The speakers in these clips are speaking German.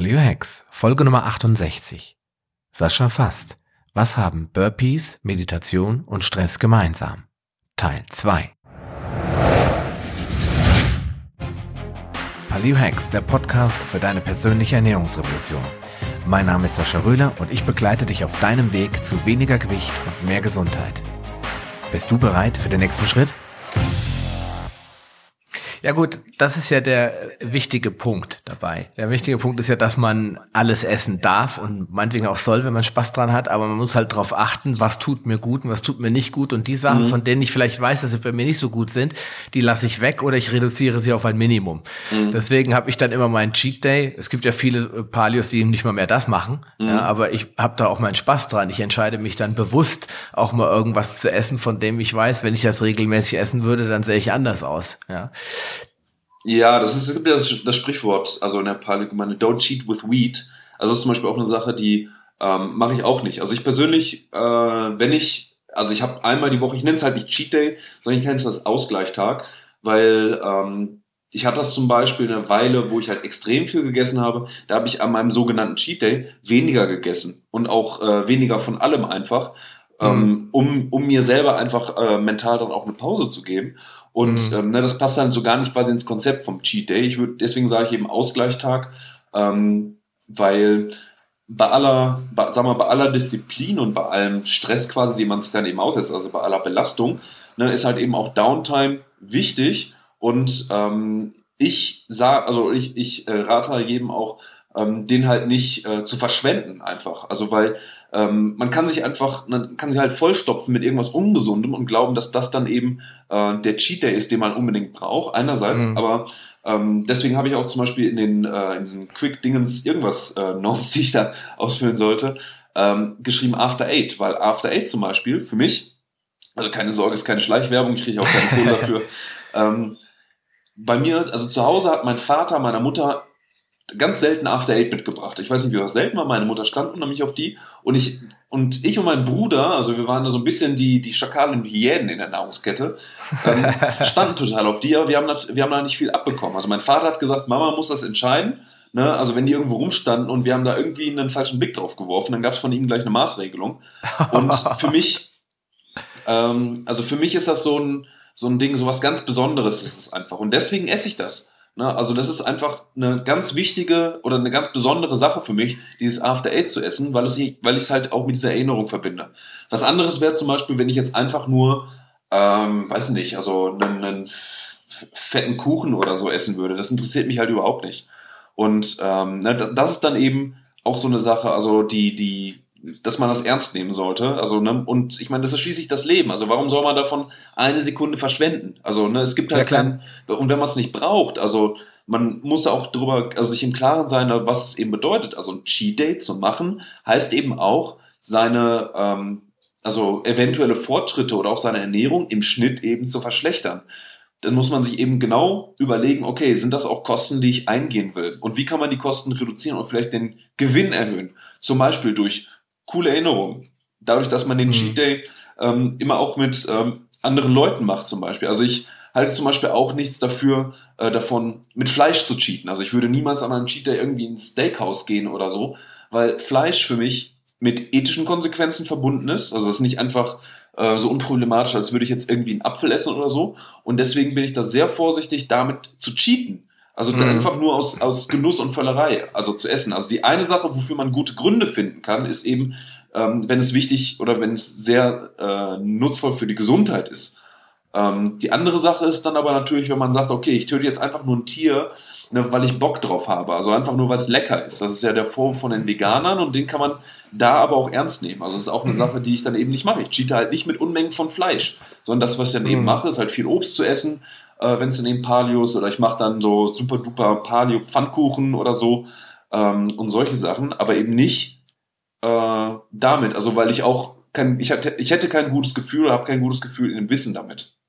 Paleo Hacks, Folge Nummer 68. Sascha Fast. Was haben Burpees, Meditation und Stress gemeinsam? Teil 2. Paleo Hacks, der Podcast für deine persönliche Ernährungsrevolution. Mein Name ist Sascha Röhler und ich begleite dich auf deinem Weg zu weniger Gewicht und mehr Gesundheit. Bist du bereit für den nächsten Schritt? Ja gut, das ist ja der wichtige Punkt dabei. Der wichtige Punkt ist ja, dass man alles essen darf und meinetwegen auch soll, wenn man Spaß dran hat, aber man muss halt darauf achten, was tut mir gut und was tut mir nicht gut. Und die Sachen, mhm. von denen ich vielleicht weiß, dass sie bei mir nicht so gut sind, die lasse ich weg oder ich reduziere sie auf ein Minimum. Mhm. Deswegen habe ich dann immer meinen Cheat Day. Es gibt ja viele Palios, die nicht mal mehr das machen, mhm. ja, aber ich habe da auch meinen Spaß dran. Ich entscheide mich dann bewusst, auch mal irgendwas zu essen, von dem ich weiß, wenn ich das regelmäßig essen würde, dann sähe ich anders aus. Ja. Ja, das ist es gibt ja das, das Sprichwort, also in der Parlagemeinde, don't cheat with weed. Also das ist zum Beispiel auch eine Sache, die ähm, mache ich auch nicht. Also ich persönlich, äh, wenn ich, also ich habe einmal die Woche, ich nenne es halt nicht Cheat Day, sondern ich nenne es das Ausgleichtag, weil ähm, ich hatte das zum Beispiel eine Weile, wo ich halt extrem viel gegessen habe. Da habe ich an meinem sogenannten Cheat Day weniger gegessen und auch äh, weniger von allem einfach, ähm, mhm. um, um mir selber einfach äh, mental dann auch eine Pause zu geben. Und mhm. ähm, ne, das passt dann so gar nicht quasi ins Konzept vom Cheat Day. Ich würde, deswegen sage ich eben Ausgleichtag, ähm, weil bei aller, bei, sag mal, bei aller Disziplin und bei allem Stress quasi, den man sich dann eben aussetzt, also bei aller Belastung, ne, ist halt eben auch Downtime wichtig. Und ähm, ich sage, also ich, ich äh, rate jedem auch, ähm, den halt nicht äh, zu verschwenden einfach. Also weil ähm, man kann sich einfach, man kann sich halt vollstopfen mit irgendwas Ungesundem und glauben, dass das dann eben äh, der Cheat Day ist, den man unbedingt braucht, einerseits, mhm. aber ähm, deswegen habe ich auch zum Beispiel in den äh, in diesen Quick-Dingens irgendwas äh, Notes, die ich da ausfüllen sollte, ähm, geschrieben After Eight, weil After Eight zum Beispiel für mich, also keine Sorge, ist keine Schleichwerbung, kriege ich auch keine Kohle dafür. ähm, bei mir, also zu Hause hat mein Vater meiner Mutter ganz selten After Eight mitgebracht. Ich weiß nicht, wie das selten war. Meine Mutter stand nämlich auf die und ich und ich und mein Bruder, also wir waren da so ein bisschen die die Schakalen wie Hyänen in der Nahrungskette, ähm, standen total auf die, aber wir haben da, wir haben da nicht viel abbekommen. Also mein Vater hat gesagt, Mama muss das entscheiden. Ne, also wenn die irgendwo rumstanden und wir haben da irgendwie einen falschen Blick drauf geworfen, dann gab es von ihm gleich eine Maßregelung. Und für mich, ähm, also für mich ist das so ein so ein Ding, so was ganz Besonderes ist es einfach. Und deswegen esse ich das. Ne? Also das ist einfach eine ganz wichtige oder eine ganz besondere Sache für mich, dieses After Eight zu essen, weil, es, weil ich es halt auch mit dieser Erinnerung verbinde. Was anderes wäre zum Beispiel, wenn ich jetzt einfach nur, ähm, weiß nicht, also einen, einen fetten Kuchen oder so essen würde. Das interessiert mich halt überhaupt nicht. Und ähm, ne, das ist dann eben auch so eine Sache, also die, die dass man das ernst nehmen sollte. Also, ne, und ich meine, das ist schließlich das Leben. Also, warum soll man davon eine Sekunde verschwenden? Also, ne, es gibt halt ja, keinen, und wenn man es nicht braucht, also man muss auch darüber, also sich im Klaren sein, was es eben bedeutet. Also ein Cheat Day zu machen, heißt eben auch, seine, ähm, also eventuelle Fortschritte oder auch seine Ernährung im Schnitt eben zu verschlechtern. Dann muss man sich eben genau überlegen, okay, sind das auch Kosten, die ich eingehen will? Und wie kann man die Kosten reduzieren und vielleicht den Gewinn erhöhen? Zum Beispiel durch coole Erinnerung. Dadurch, dass man den mhm. Cheat Day ähm, immer auch mit ähm, anderen Leuten macht, zum Beispiel. Also ich halte zum Beispiel auch nichts dafür, äh, davon mit Fleisch zu cheaten. Also ich würde niemals an einem Cheat Day irgendwie ins Steakhouse gehen oder so, weil Fleisch für mich mit ethischen Konsequenzen verbunden ist. Also es ist nicht einfach äh, so unproblematisch, als würde ich jetzt irgendwie einen Apfel essen oder so. Und deswegen bin ich da sehr vorsichtig, damit zu cheaten. Also mhm. einfach nur aus, aus Genuss und Völlerei, also zu essen. Also die eine Sache, wofür man gute Gründe finden kann, ist eben, ähm, wenn es wichtig oder wenn es sehr äh, nutzvoll für die Gesundheit ist. Ähm, die andere Sache ist dann aber natürlich, wenn man sagt, okay, ich töte jetzt einfach nur ein Tier, ne, weil ich Bock drauf habe. Also einfach nur, weil es lecker ist. Das ist ja der Vorwurf von den Veganern und den kann man da aber auch ernst nehmen. Also das ist auch eine mhm. Sache, die ich dann eben nicht mache. Ich cheate halt nicht mit Unmengen von Fleisch, sondern das, was ich dann mhm. eben mache, ist halt viel Obst zu essen, äh, wenn es in den Palios oder ich mache dann so super duper Palio Pfannkuchen oder so ähm, und solche Sachen, aber eben nicht äh, damit. Also weil ich auch kein, ich, hatte, ich hätte kein gutes Gefühl habe kein gutes Gefühl in dem Wissen damit.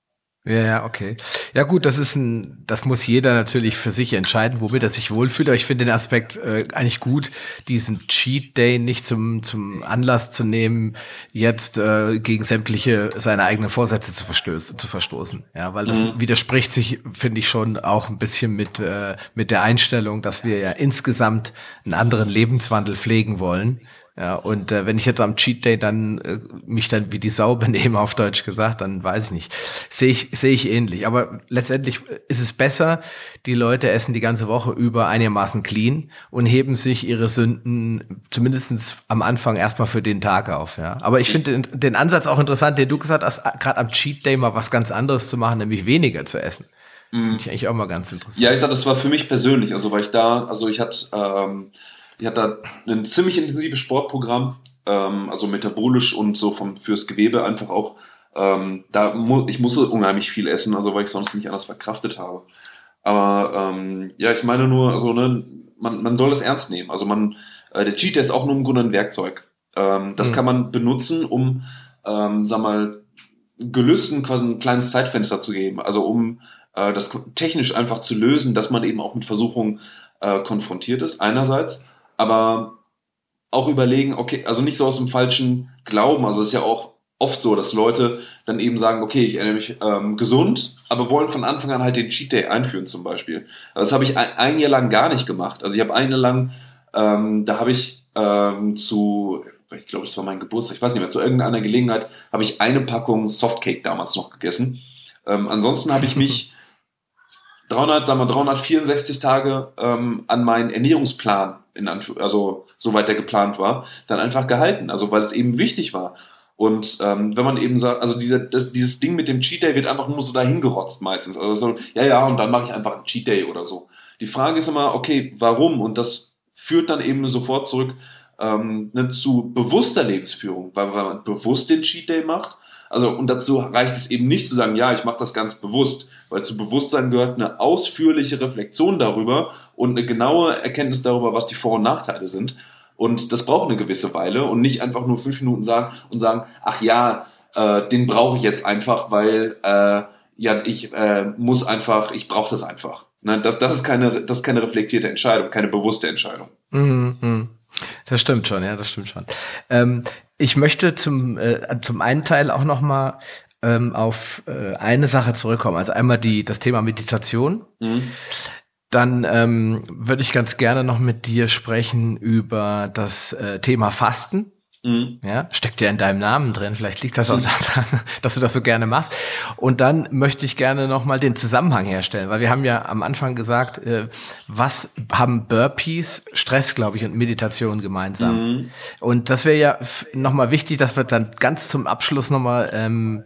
Ja, ja, okay. Ja gut, das ist ein, das muss jeder natürlich für sich entscheiden, womit er sich wohlfühlt. Aber ich finde den Aspekt äh, eigentlich gut, diesen Cheat Day nicht zum zum Anlass zu nehmen, jetzt äh, gegen sämtliche seine eigenen Vorsätze zu verstößen, zu verstoßen. Ja, weil das mhm. widerspricht sich, finde ich schon auch ein bisschen mit äh, mit der Einstellung, dass wir ja insgesamt einen anderen Lebenswandel pflegen wollen ja, und äh, wenn ich jetzt am Cheat Day dann äh, mich dann wie die Sau benehme, auf Deutsch gesagt, dann weiß ich nicht. Sehe ich, sehe ich ähnlich. Aber letztendlich ist es besser, die Leute essen die ganze Woche über einigermaßen clean und heben sich ihre Sünden zumindestens am Anfang erstmal für den Tag auf. Ja. Aber ich finde den, den Ansatz auch interessant, den du gesagt hast, gerade am Cheat Day mal was ganz anderes zu machen, nämlich weniger zu essen. Mhm. Finde ich eigentlich auch mal ganz interessant. Ja, ich sag, das war für mich persönlich, also weil ich da, also ich hatte ähm, die hat da ein ziemlich intensives Sportprogramm, ähm, also metabolisch und so vom, fürs Gewebe einfach auch. Ähm, da mu ich musste unheimlich viel essen, also weil ich sonst nicht anders verkraftet habe. Aber ähm, ja, ich meine nur, also ne, man, man soll das ernst nehmen. Also man, äh, der Cheat ist auch nur im Grunde ein Werkzeug. Ähm, das mhm. kann man benutzen, um, ähm, sag mal, Gelüsten quasi ein kleines Zeitfenster zu geben. Also um äh, das technisch einfach zu lösen, dass man eben auch mit Versuchungen äh, konfrontiert ist, einerseits aber auch überlegen, okay, also nicht so aus dem falschen Glauben. Also es ist ja auch oft so, dass Leute dann eben sagen, okay, ich erinnere mich ähm, gesund, aber wollen von Anfang an halt den Cheat Day einführen zum Beispiel. Das habe ich ein, ein, Jahr lang gar nicht gemacht. Also ich habe ein Jahr lang, ähm, da habe ich ähm, zu, ich glaube, das war mein Geburtstag, ich weiß nicht mehr, zu irgendeiner Gelegenheit habe ich eine Packung Softcake damals noch gegessen. Ähm, ansonsten habe ich mich 300, sagen wir 364 Tage ähm, an meinen Ernährungsplan in also soweit der geplant war, dann einfach gehalten. Also weil es eben wichtig war. Und ähm, wenn man eben sagt, also diese, das, dieses Ding mit dem Cheat Day wird einfach nur so dahin gerotzt meistens. Also so, ja, ja, und dann mache ich einfach einen Cheat Day oder so. Die Frage ist immer, okay, warum? Und das führt dann eben sofort zurück ähm, ne, zu bewusster Lebensführung, weil, weil man bewusst den Cheat Day macht also, und dazu reicht es eben nicht zu sagen, ja, ich mache das ganz bewusst, weil zu Bewusstsein gehört eine ausführliche Reflexion darüber und eine genaue Erkenntnis darüber, was die Vor- und Nachteile sind. Und das braucht eine gewisse Weile und nicht einfach nur fünf Minuten sagen und sagen, ach ja, äh, den brauche ich jetzt einfach, weil äh, ja, ich äh, muss einfach, ich brauche das einfach. Ne? Das, das, ist keine, das ist keine reflektierte Entscheidung, keine bewusste Entscheidung. Mhm. Das stimmt schon, ja, das stimmt schon. Ähm, ich möchte zum, äh, zum einen Teil auch noch mal ähm, auf äh, eine Sache zurückkommen. Also einmal die, das Thema Meditation. Mhm. Dann ähm, würde ich ganz gerne noch mit dir sprechen über das äh, Thema Fasten. Mhm. Ja, steckt ja in deinem Namen drin. Vielleicht liegt das auch mhm. daran, dass du das so gerne machst. Und dann möchte ich gerne nochmal den Zusammenhang herstellen, weil wir haben ja am Anfang gesagt, äh, was haben Burpees, Stress, glaube ich, und Meditation gemeinsam. Mhm. Und das wäre ja nochmal wichtig, dass wir dann ganz zum Abschluss nochmal ähm,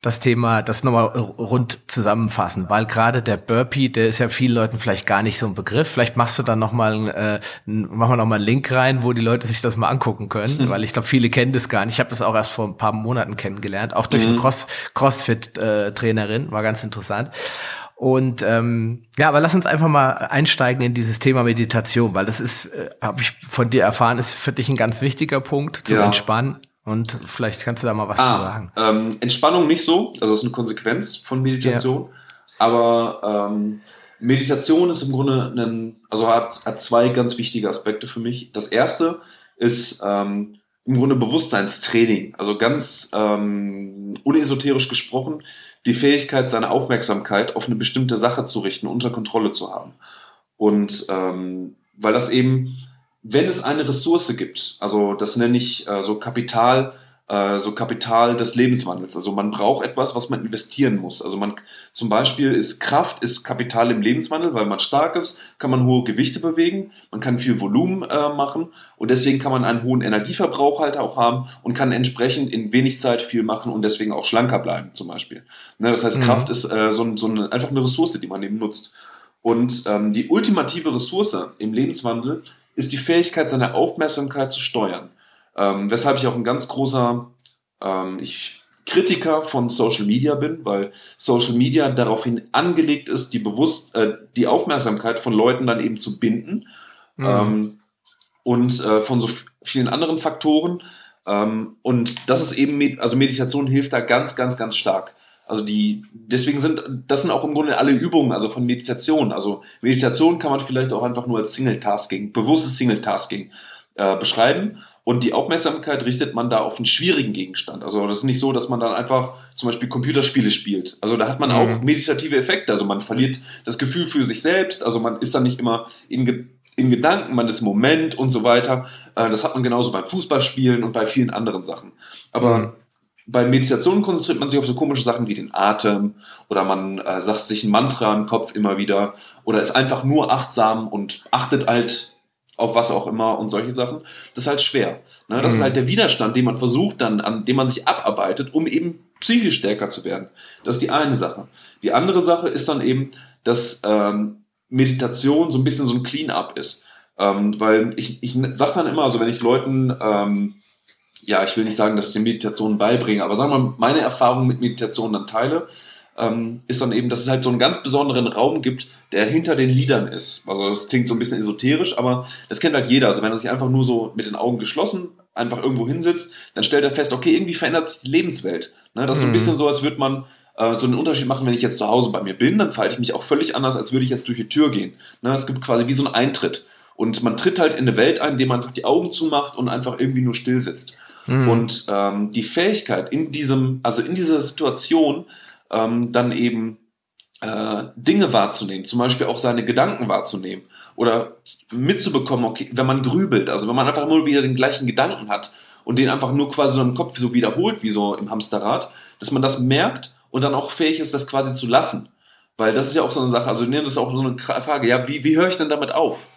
das Thema, das nochmal rund zusammenfassen, weil gerade der Burpee, der ist ja vielen Leuten vielleicht gar nicht so ein Begriff. Vielleicht machst du dann nochmal, äh, machen wir nochmal einen Link rein, wo die Leute sich das mal angucken können, mhm. weil ich glaube, viele kennen das gar nicht. Ich habe das auch erst vor ein paar Monaten kennengelernt, auch durch mhm. eine Cross, Crossfit-Trainerin, war ganz interessant. Und ähm, ja, aber lass uns einfach mal einsteigen in dieses Thema Meditation, weil das ist, äh, habe ich von dir erfahren, ist für dich ein ganz wichtiger Punkt zum ja. Entspannen. Und vielleicht kannst du da mal was ah, zu sagen. Ähm, Entspannung nicht so, also es ist eine Konsequenz von Meditation. Ja. Aber ähm, Meditation ist im Grunde ein, also hat, hat zwei ganz wichtige Aspekte für mich. Das erste ist ähm, im Grunde Bewusstseinstraining, also ganz ähm, unesoterisch gesprochen, die Fähigkeit, seine Aufmerksamkeit auf eine bestimmte Sache zu richten, unter Kontrolle zu haben. Und ähm, weil das eben wenn es eine Ressource gibt, also das nenne ich äh, so Kapital, äh, so Kapital des Lebenswandels. Also man braucht etwas, was man investieren muss. Also man zum Beispiel ist Kraft ist Kapital im Lebenswandel, weil man stark ist, kann man hohe Gewichte bewegen, man kann viel Volumen äh, machen und deswegen kann man einen hohen Energieverbrauch halt auch haben und kann entsprechend in wenig Zeit viel machen und deswegen auch schlanker bleiben zum Beispiel. Ne, das heißt, mhm. Kraft ist äh, so, so eine, einfach eine Ressource, die man eben nutzt. Und ähm, die ultimative Ressource im Lebenswandel ist die Fähigkeit, seine Aufmerksamkeit zu steuern. Ähm, weshalb ich auch ein ganz großer ähm, ich, Kritiker von Social Media bin, weil Social Media daraufhin angelegt ist, die bewusst äh, die Aufmerksamkeit von Leuten dann eben zu binden mhm. ähm, und äh, von so vielen anderen Faktoren. Ähm, und das ist eben, also Meditation hilft da ganz, ganz, ganz stark. Also die, deswegen sind, das sind auch im Grunde alle Übungen, also von Meditation. Also Meditation kann man vielleicht auch einfach nur als Single-Tasking, bewusstes Single-Tasking äh, beschreiben. Und die Aufmerksamkeit richtet man da auf einen schwierigen Gegenstand. Also das ist nicht so, dass man dann einfach zum Beispiel Computerspiele spielt. Also da hat man mhm. auch meditative Effekte. Also man verliert das Gefühl für sich selbst. Also man ist dann nicht immer in, in Gedanken, man ist im Moment und so weiter. Äh, das hat man genauso beim Fußballspielen und bei vielen anderen Sachen. Aber mhm bei Meditation konzentriert man sich auf so komische Sachen wie den Atem oder man äh, sagt sich ein Mantra im Kopf immer wieder oder ist einfach nur achtsam und achtet halt auf was auch immer und solche Sachen. Das ist halt schwer. Ne? Das mhm. ist halt der Widerstand, den man versucht dann, an dem man sich abarbeitet, um eben psychisch stärker zu werden. Das ist die eine Sache. Die andere Sache ist dann eben, dass ähm, Meditation so ein bisschen so ein Clean-up ist. Ähm, weil ich, ich sage dann immer, also wenn ich Leuten ähm, ja, ich will nicht sagen, dass ich die Meditation beibringe, aber sagen wir mal, meine Erfahrung mit Meditation dann teile, ähm, ist dann eben, dass es halt so einen ganz besonderen Raum gibt, der hinter den Liedern ist. Also das klingt so ein bisschen esoterisch, aber das kennt halt jeder. Also wenn er sich einfach nur so mit den Augen geschlossen einfach irgendwo hinsetzt, dann stellt er fest, okay, irgendwie verändert sich die Lebenswelt. Ne? Das ist so ein mhm. bisschen so, als würde man äh, so einen Unterschied machen, wenn ich jetzt zu Hause bei mir bin, dann verhalte ich mich auch völlig anders, als würde ich jetzt durch die Tür gehen. Ne? Es gibt quasi wie so einen Eintritt. Und man tritt halt in eine Welt ein, indem man einfach die Augen zumacht und einfach irgendwie nur still sitzt. Mhm. Und ähm, die Fähigkeit in diesem, also in dieser Situation ähm, dann eben äh, Dinge wahrzunehmen, zum Beispiel auch seine Gedanken wahrzunehmen oder mitzubekommen, okay, wenn man grübelt, also wenn man einfach nur wieder den gleichen Gedanken hat und den einfach nur quasi so im Kopf so wiederholt, wie so im Hamsterrad, dass man das merkt und dann auch fähig ist, das quasi zu lassen. Weil das ist ja auch so eine Sache, also das ist auch so eine Frage, ja, wie, wie höre ich denn damit auf?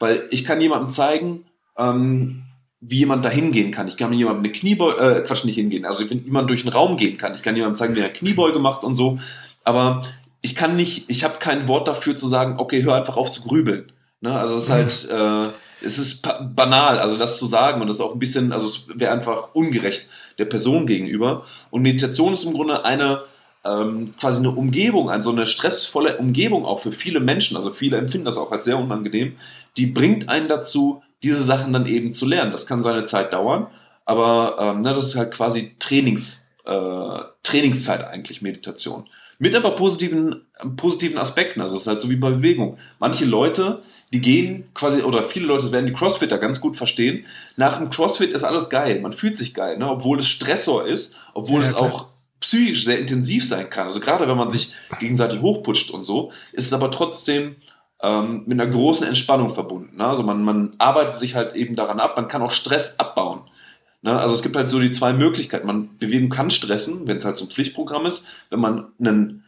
Weil ich kann jemandem zeigen, ähm, wie jemand da hingehen kann. Ich kann jemandem eine Kniebeuge, äh, Quatsch, nicht hingehen. Also wenn jemand durch den Raum gehen kann. Ich kann jemandem zeigen, wie er eine Kniebeuge macht und so. Aber ich kann nicht, ich habe kein Wort dafür zu sagen, okay, hör einfach auf zu grübeln. Ne? Also es ist halt, äh, es ist banal, also das zu sagen und das ist auch ein bisschen, also es wäre einfach ungerecht der Person gegenüber. Und Meditation ist im Grunde eine, ähm, quasi eine Umgebung, also eine stressvolle Umgebung auch für viele Menschen, also viele empfinden das auch als sehr unangenehm, die bringt einen dazu, diese Sachen dann eben zu lernen. Das kann seine Zeit dauern, aber ähm, na, das ist halt quasi Trainings, äh, Trainingszeit eigentlich, Meditation. Mit aber positiven, positiven Aspekten. Also es ist halt so wie bei Bewegung. Manche Leute, die gehen quasi, oder viele Leute werden die Crossfitter ganz gut verstehen. Nach dem Crossfit ist alles geil. Man fühlt sich geil, ne? obwohl es Stressor ist, obwohl ja, es auch psychisch sehr intensiv sein kann. Also gerade wenn man sich gegenseitig hochputscht und so, ist es aber trotzdem ähm, mit einer großen Entspannung verbunden. Ne? Also man, man arbeitet sich halt eben daran ab, man kann auch Stress abbauen. Ne? Also es gibt halt so die zwei Möglichkeiten. Man Bewegung kann stressen, wenn es halt so ein Pflichtprogramm ist. Wenn man ein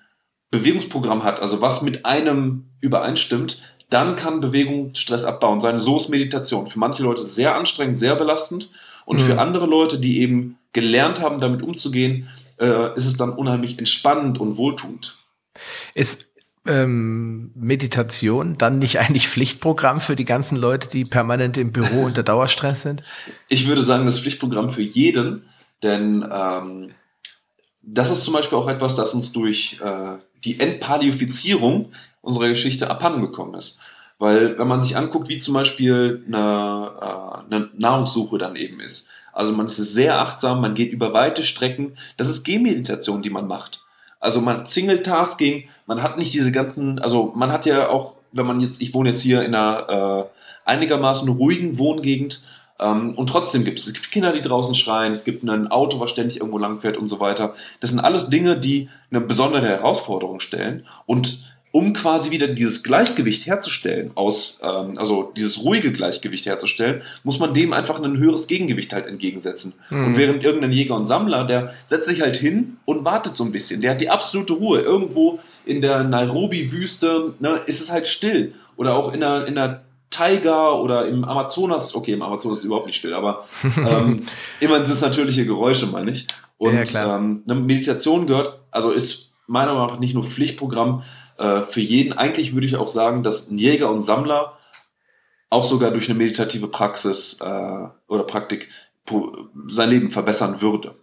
Bewegungsprogramm hat, also was mit einem übereinstimmt, dann kann Bewegung Stress abbauen sein. So ist Meditation. Für manche Leute sehr anstrengend, sehr belastend. Und mhm. für andere Leute, die eben gelernt haben, damit umzugehen, äh, ist es dann unheimlich entspannend und wohltuend. Ist ähm, Meditation dann nicht eigentlich Pflichtprogramm für die ganzen Leute, die permanent im Büro unter Dauerstress sind? Ich würde sagen, das Pflichtprogramm für jeden, denn ähm, das ist zum Beispiel auch etwas, das uns durch äh, die Entpalifizierung unserer Geschichte abhandengekommen ist. Weil wenn man sich anguckt, wie zum Beispiel eine, äh, eine Nahrungssuche dann eben ist, also man ist sehr achtsam, man geht über weite Strecken, das ist Gehmeditation, die man macht. Also man Single-Tasking, man hat nicht diese ganzen, also man hat ja auch, wenn man jetzt, ich wohne jetzt hier in einer äh, einigermaßen ruhigen Wohngegend ähm, und trotzdem gibt es, es gibt Kinder, die draußen schreien, es gibt ein Auto, was ständig irgendwo langfährt und so weiter. Das sind alles Dinge, die eine besondere Herausforderung stellen und um quasi wieder dieses Gleichgewicht herzustellen, aus, ähm, also dieses ruhige Gleichgewicht herzustellen, muss man dem einfach ein höheres Gegengewicht halt entgegensetzen. Mhm. Und während irgendein Jäger und Sammler, der setzt sich halt hin und wartet so ein bisschen. Der hat die absolute Ruhe. Irgendwo in der Nairobi-Wüste ne, ist es halt still. Oder auch in der, in der Tiger oder im Amazonas, okay, im Amazonas ist es überhaupt nicht still, aber ähm, immer das natürliche Geräusche, meine ich. Und ja, ähm, eine Meditation gehört, also ist meiner Meinung nach nicht nur Pflichtprogramm, äh, für jeden. Eigentlich würde ich auch sagen, dass ein Jäger und Sammler auch sogar durch eine meditative Praxis äh, oder Praktik sein Leben verbessern würde.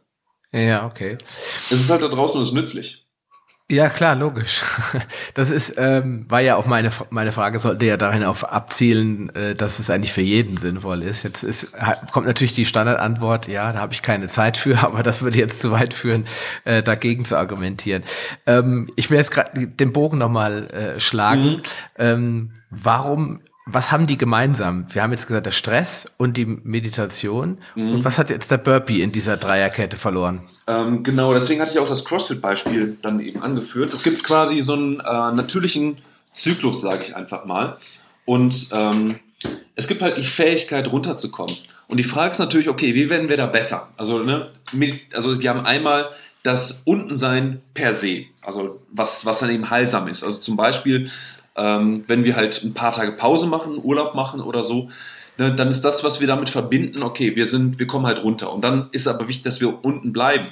Ja, okay. Es ist halt da draußen und es ist nützlich. Ja, klar, logisch. Das ist, ähm, war ja auch meine, meine Frage, sollte ja darin auf abzielen, äh, dass es eigentlich für jeden sinnvoll ist. Jetzt ist, kommt natürlich die Standardantwort, ja, da habe ich keine Zeit für, aber das würde jetzt zu weit führen, äh, dagegen zu argumentieren. Ähm, ich will jetzt gerade den Bogen nochmal äh, schlagen. Mhm. Ähm, warum was haben die gemeinsam? Wir haben jetzt gesagt, der Stress und die Meditation. Mhm. Und was hat jetzt der Burpee in dieser Dreierkette verloren? Ähm, genau, deswegen hatte ich auch das CrossFit-Beispiel dann eben angeführt. Es gibt quasi so einen äh, natürlichen Zyklus, sage ich einfach mal. Und ähm, es gibt halt die Fähigkeit, runterzukommen. Und die Frage ist natürlich, okay, wie werden wir da besser? Also, ne, also die haben einmal das Untensein per se, also was, was dann eben heilsam ist. Also zum Beispiel ähm, wenn wir halt ein paar Tage Pause machen, Urlaub machen oder so, ne, dann ist das, was wir damit verbinden, okay, wir sind, wir kommen halt runter. Und dann ist aber wichtig, dass wir unten bleiben.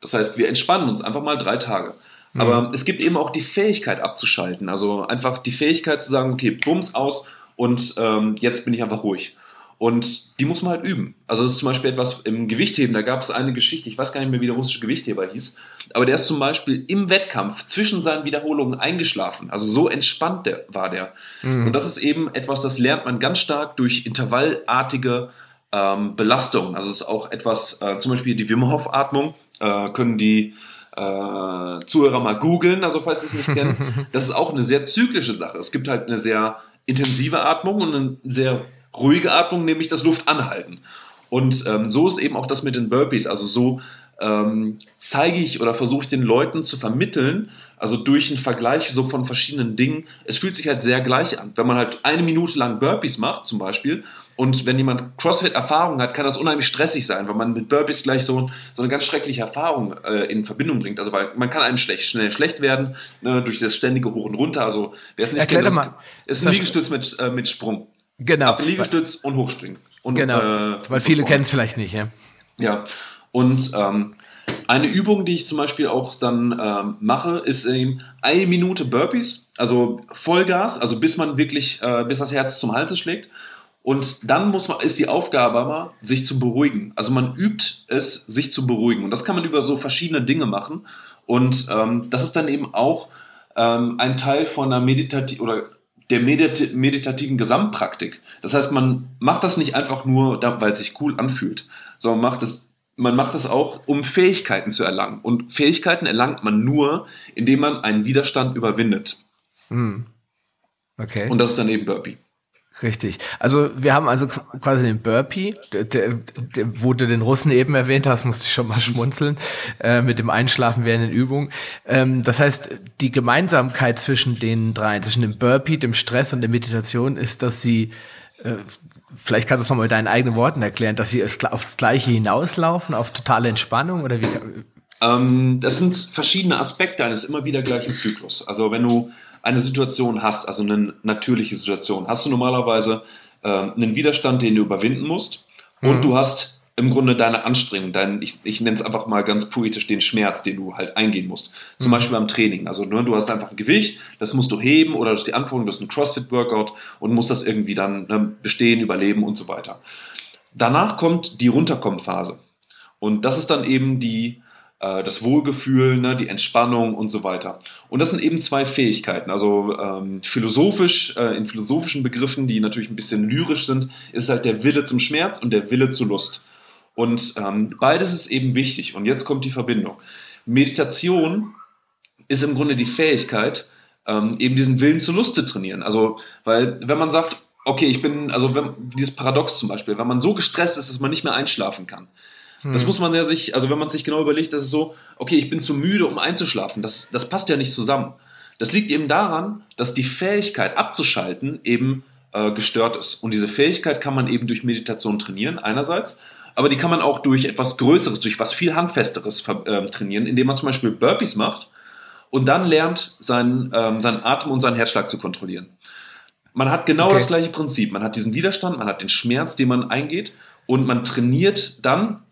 Das heißt, wir entspannen uns einfach mal drei Tage. Mhm. Aber es gibt eben auch die Fähigkeit abzuschalten. Also einfach die Fähigkeit zu sagen, okay, Bums aus und ähm, jetzt bin ich einfach ruhig. Und die muss man halt üben. Also das ist zum Beispiel etwas im Gewichtheben, da gab es eine Geschichte, ich weiß gar nicht mehr, wie der russische Gewichtheber hieß, aber der ist zum Beispiel im Wettkampf zwischen seinen Wiederholungen eingeschlafen. Also so entspannt der, war der. Mhm. Und das ist eben etwas, das lernt man ganz stark durch intervallartige ähm, Belastungen. Also es ist auch etwas, äh, zum Beispiel die Wim Hof Atmung, äh, können die äh, Zuhörer mal googeln, also falls sie es nicht kennen. Das ist auch eine sehr zyklische Sache. Es gibt halt eine sehr intensive Atmung und eine sehr ruhige Atmung, nämlich das Luftanhalten. Und ähm, so ist eben auch das mit den Burpees. Also so ähm, zeige ich oder versuche ich den Leuten zu vermitteln, also durch einen Vergleich so von verschiedenen Dingen. Es fühlt sich halt sehr gleich an. Wenn man halt eine Minute lang Burpees macht zum Beispiel und wenn jemand CrossFit-Erfahrung hat, kann das unheimlich stressig sein, weil man mit Burpees gleich so, so eine ganz schreckliche Erfahrung äh, in Verbindung bringt. Also weil man kann einem schlecht, schnell schlecht werden ne, durch das ständige Hoch und Runter. Also wer es nicht Erklär kennt, das ist, ist ein Liegestütz mit, äh, mit Sprung. Genau. Ab Liegestütz und Hochspringen. Und, genau. Äh, Weil viele kennen es vielleicht nicht, ja. Ja. Und ähm, eine Übung, die ich zum Beispiel auch dann ähm, mache, ist eben eine Minute Burpees, also Vollgas, also bis man wirklich, äh, bis das Herz zum Hals schlägt. Und dann muss man, ist die Aufgabe aber, sich zu beruhigen. Also man übt es, sich zu beruhigen. Und das kann man über so verschiedene Dinge machen. Und ähm, das ist dann eben auch ähm, ein Teil von einer meditativen oder der medit meditativen Gesamtpraktik. Das heißt, man macht das nicht einfach nur, weil es sich cool anfühlt, sondern macht es, man macht es auch, um Fähigkeiten zu erlangen. Und Fähigkeiten erlangt man nur, indem man einen Widerstand überwindet. Hm. Okay. Und das ist dann eben Burpee. Richtig. Also wir haben also quasi den Burpee, der, der, der, wo du den Russen eben erwähnt hast, musste ich schon mal schmunzeln, äh, mit dem Einschlafen während den Übungen. Ähm, das heißt, die Gemeinsamkeit zwischen den drei, zwischen dem Burpee, dem Stress und der Meditation ist, dass sie, äh, vielleicht kannst du es nochmal mit deinen eigenen Worten erklären, dass sie aufs Gleiche hinauslaufen, auf totale Entspannung oder wie? Ähm, das sind verschiedene Aspekte eines immer wieder gleichen Zyklus. Also wenn du eine Situation hast, also eine natürliche Situation, hast du normalerweise äh, einen Widerstand, den du überwinden musst und mhm. du hast im Grunde deine Anstrengung, dein, ich, ich nenne es einfach mal ganz poetisch, den Schmerz, den du halt eingehen musst. Zum mhm. Beispiel beim Training. Also ne, du hast einfach ein Gewicht, das musst du heben oder das ist die Anforderung, das ist ein CrossFit-Workout und musst das irgendwie dann ne, bestehen, überleben und so weiter. Danach kommt die Runterkommenphase. Und das ist dann eben die, äh, das Wohlgefühl, ne, die Entspannung und so weiter. Und das sind eben zwei Fähigkeiten. Also ähm, philosophisch, äh, in philosophischen Begriffen, die natürlich ein bisschen lyrisch sind, ist halt der Wille zum Schmerz und der Wille zur Lust. Und ähm, beides ist eben wichtig. Und jetzt kommt die Verbindung. Meditation ist im Grunde die Fähigkeit, ähm, eben diesen Willen zur Lust zu trainieren. Also, weil wenn man sagt, okay, ich bin, also wenn, dieses Paradox zum Beispiel, wenn man so gestresst ist, dass man nicht mehr einschlafen kann, das hm. muss man ja sich, also wenn man sich genau überlegt, das ist so, okay, ich bin zu müde, um einzuschlafen. Das, das passt ja nicht zusammen. Das liegt eben daran, dass die Fähigkeit abzuschalten eben äh, gestört ist. Und diese Fähigkeit kann man eben durch Meditation trainieren, einerseits, aber die kann man auch durch etwas Größeres, durch was viel Handfesteres äh, trainieren, indem man zum Beispiel Burpees macht und dann lernt, seinen, ähm, seinen Atem und seinen Herzschlag zu kontrollieren. Man hat genau okay. das gleiche Prinzip. Man hat diesen Widerstand, man hat den Schmerz, den man eingeht und man trainiert dann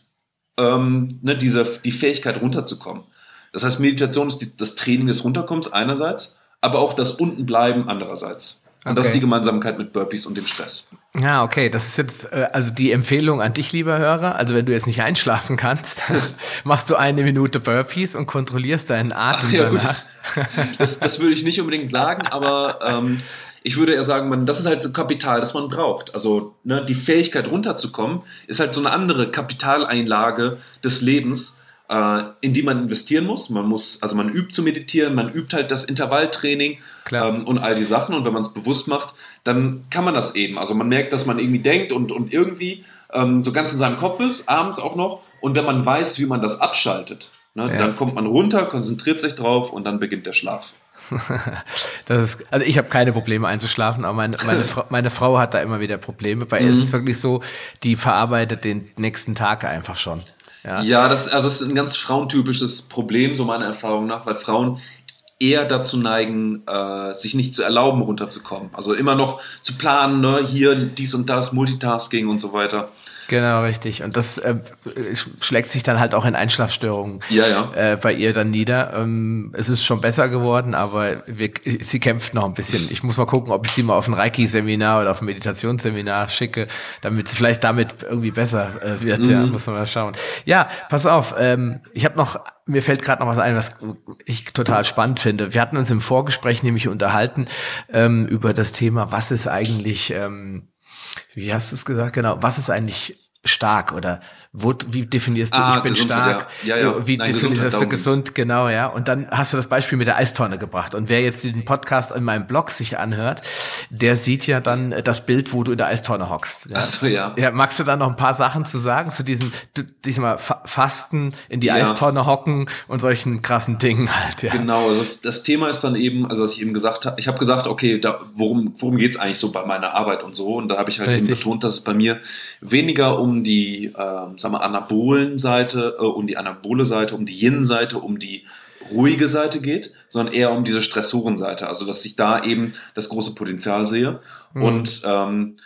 ähm, ne, diese, die Fähigkeit runterzukommen. Das heißt, Meditation ist die, das Training des Runterkommens einerseits, aber auch das Untenbleiben andererseits. Und okay. das ist die Gemeinsamkeit mit Burpees und dem Stress. Ja, okay. Das ist jetzt äh, also die Empfehlung an dich, lieber Hörer. Also wenn du jetzt nicht einschlafen kannst, machst du eine Minute Burpees und kontrollierst deinen Atem. Ach, ja, gut. Das, das, das würde ich nicht unbedingt sagen, aber ähm, ich würde eher sagen, man, das ist halt so Kapital, das man braucht. Also ne, die Fähigkeit runterzukommen ist halt so eine andere Kapitaleinlage des Lebens, äh, in die man investieren muss. Man muss, also man übt zu meditieren, man übt halt das Intervalltraining ähm, und all die Sachen. Und wenn man es bewusst macht, dann kann man das eben. Also man merkt, dass man irgendwie denkt und, und irgendwie ähm, so ganz in seinem Kopf ist, abends auch noch. Und wenn man weiß, wie man das abschaltet, ne, ja. dann kommt man runter, konzentriert sich drauf und dann beginnt der Schlaf. Ist, also ich habe keine Probleme einzuschlafen, aber meine, meine, Frau, meine Frau hat da immer wieder Probleme. Bei ihr ist es mhm. wirklich so, die verarbeitet den nächsten Tag einfach schon. Ja, ja das, also das ist ein ganz frauentypisches Problem, so meiner Erfahrung nach, weil Frauen eher dazu neigen, äh, sich nicht zu erlauben, runterzukommen. Also immer noch zu planen, ne? hier dies und das, Multitasking und so weiter. Genau, richtig. Und das äh, schlägt sich dann halt auch in Einschlafstörungen ja, ja. Äh, bei ihr dann nieder. Ähm, es ist schon besser geworden, aber wir, sie kämpft noch ein bisschen. Ich muss mal gucken, ob ich sie mal auf ein Reiki-Seminar oder auf ein Meditationsseminar schicke, damit sie vielleicht damit irgendwie besser äh, wird. Mhm. Ja, muss man mal schauen. Ja, pass auf. Ähm, ich habe noch, mir fällt gerade noch was ein, was ich total spannend finde. Wir hatten uns im Vorgespräch nämlich unterhalten ähm, über das Thema, was ist eigentlich ähm, wie hast du es gesagt? Genau. Was ist eigentlich stark oder wo, wie definierst du, ah, ich bin stark, ja. Ja, ja. wie Nein, definierst du gesund, genau, ja. Und dann hast du das Beispiel mit der Eistonne gebracht. Und wer jetzt den Podcast in meinem Blog sich anhört, der sieht ja dann das Bild, wo du in der Eistonne hockst. Ja. Ach so, ja. Ja, magst du da noch ein paar Sachen zu sagen, zu diesem, diesem Fasten, in die ja. Eistonne hocken und solchen krassen Dingen halt, ja. Genau, also das, das Thema ist dann eben, also was ich eben gesagt habe, ich habe gesagt, okay, da, worum, worum geht's eigentlich so bei meiner Arbeit und so? Und da habe ich halt eben betont, dass es bei mir weniger um die, ähm, sagen wir, anabolen Seite, äh, um die anabole Seite, um die Yin-Seite, um die ruhige Seite geht, sondern eher um diese Stressorenseite. Also dass ich da eben das große Potenzial sehe. Mhm. Und ähm,